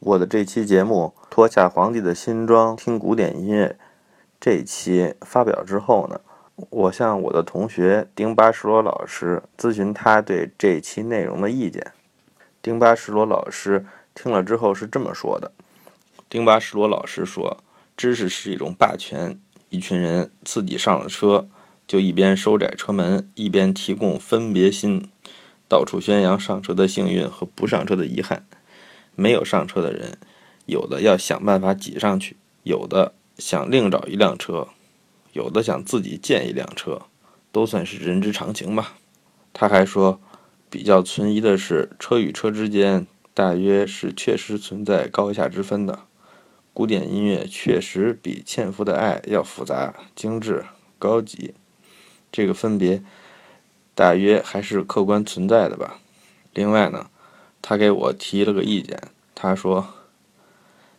我的这期节目《脱下皇帝的新装听古典音乐》这一期发表之后呢，我向我的同学丁巴什罗老师咨询他对这期内容的意见。丁巴什罗老师听了之后是这么说的：丁巴什罗老师说，知识是一种霸权，一群人自己上了车，就一边收窄车门，一边提供分别心，到处宣扬上车的幸运和不上车的遗憾。没有上车的人，有的要想办法挤上去，有的想另找一辆车，有的想自己建一辆车，都算是人之常情吧。他还说，比较存疑的是，车与车之间大约是确实存在高下之分的。古典音乐确实比纤夫的爱要复杂、精致、高级，这个分别大约还是客观存在的吧。另外呢。他给我提了个意见，他说：“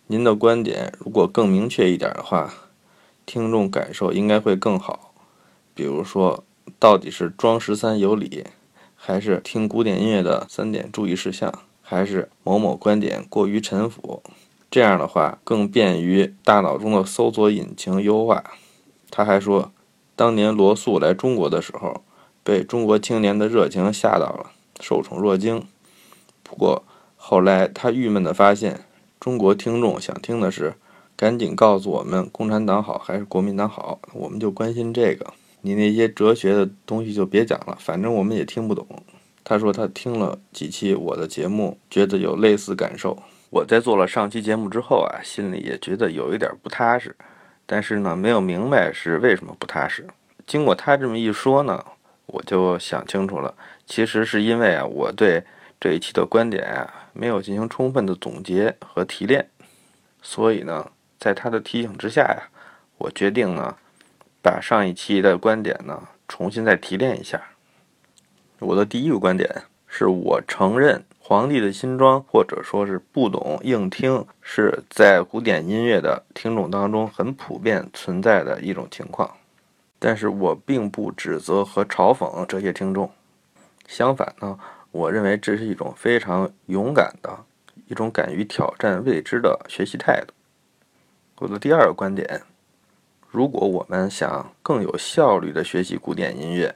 您的观点如果更明确一点的话，听众感受应该会更好。比如说，到底是装十三有理，还是听古典音乐的三点注意事项，还是某某观点过于陈腐？这样的话更便于大脑中的搜索引擎优化。”他还说，当年罗素来中国的时候，被中国青年的热情吓到了，受宠若惊。不过后来他郁闷地发现，中国听众想听的是，赶紧告诉我们共产党好还是国民党好，我们就关心这个。你那些哲学的东西就别讲了，反正我们也听不懂。他说他听了几期我的节目，觉得有类似感受。我在做了上期节目之后啊，心里也觉得有一点不踏实，但是呢，没有明白是为什么不踏实。经过他这么一说呢，我就想清楚了，其实是因为啊，我对。这一期的观点啊，没有进行充分的总结和提炼，所以呢，在他的提醒之下呀，我决定呢，把上一期的观点呢，重新再提炼一下。我的第一个观点是我承认皇帝的新装或者说是不懂硬听是在古典音乐的听众当中很普遍存在的一种情况，但是我并不指责和嘲讽这些听众，相反呢。我认为这是一种非常勇敢的一种敢于挑战未知的学习态度。我的第二个观点：如果我们想更有效率地学习古典音乐，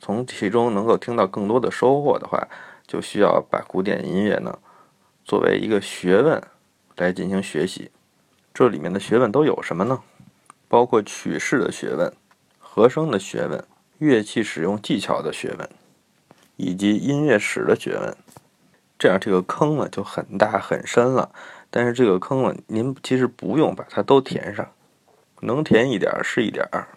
从其中能够听到更多的收获的话，就需要把古典音乐呢作为一个学问来进行学习。这里面的学问都有什么呢？包括曲式的学问、和声的学问、乐器使用技巧的学问。以及音乐史的学问，这样这个坑呢就很大很深了。但是这个坑呢，您其实不用把它都填上，能填一点是一点儿。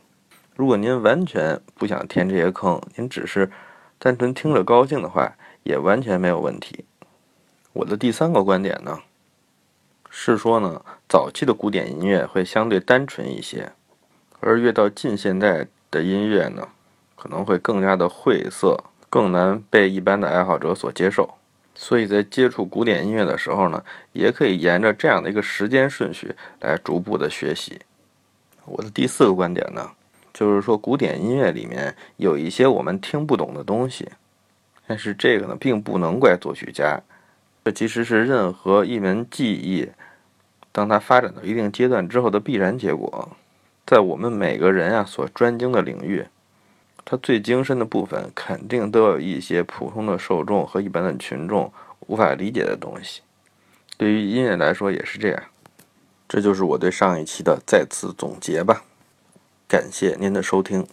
如果您完全不想填这些坑，您只是单纯听着高兴的话，也完全没有问题。我的第三个观点呢，是说呢，早期的古典音乐会相对单纯一些，而越到近现代的音乐呢，可能会更加的晦涩。更难被一般的爱好者所接受，所以在接触古典音乐的时候呢，也可以沿着这样的一个时间顺序来逐步的学习。我的第四个观点呢，就是说古典音乐里面有一些我们听不懂的东西，但是这个呢，并不能怪作曲家，这其实是任何一门技艺，当它发展到一定阶段之后的必然结果，在我们每个人啊所专精的领域。它最精深的部分，肯定都有一些普通的受众和一般的群众无法理解的东西。对于音乐来说也是这样。这就是我对上一期的再次总结吧。感谢您的收听。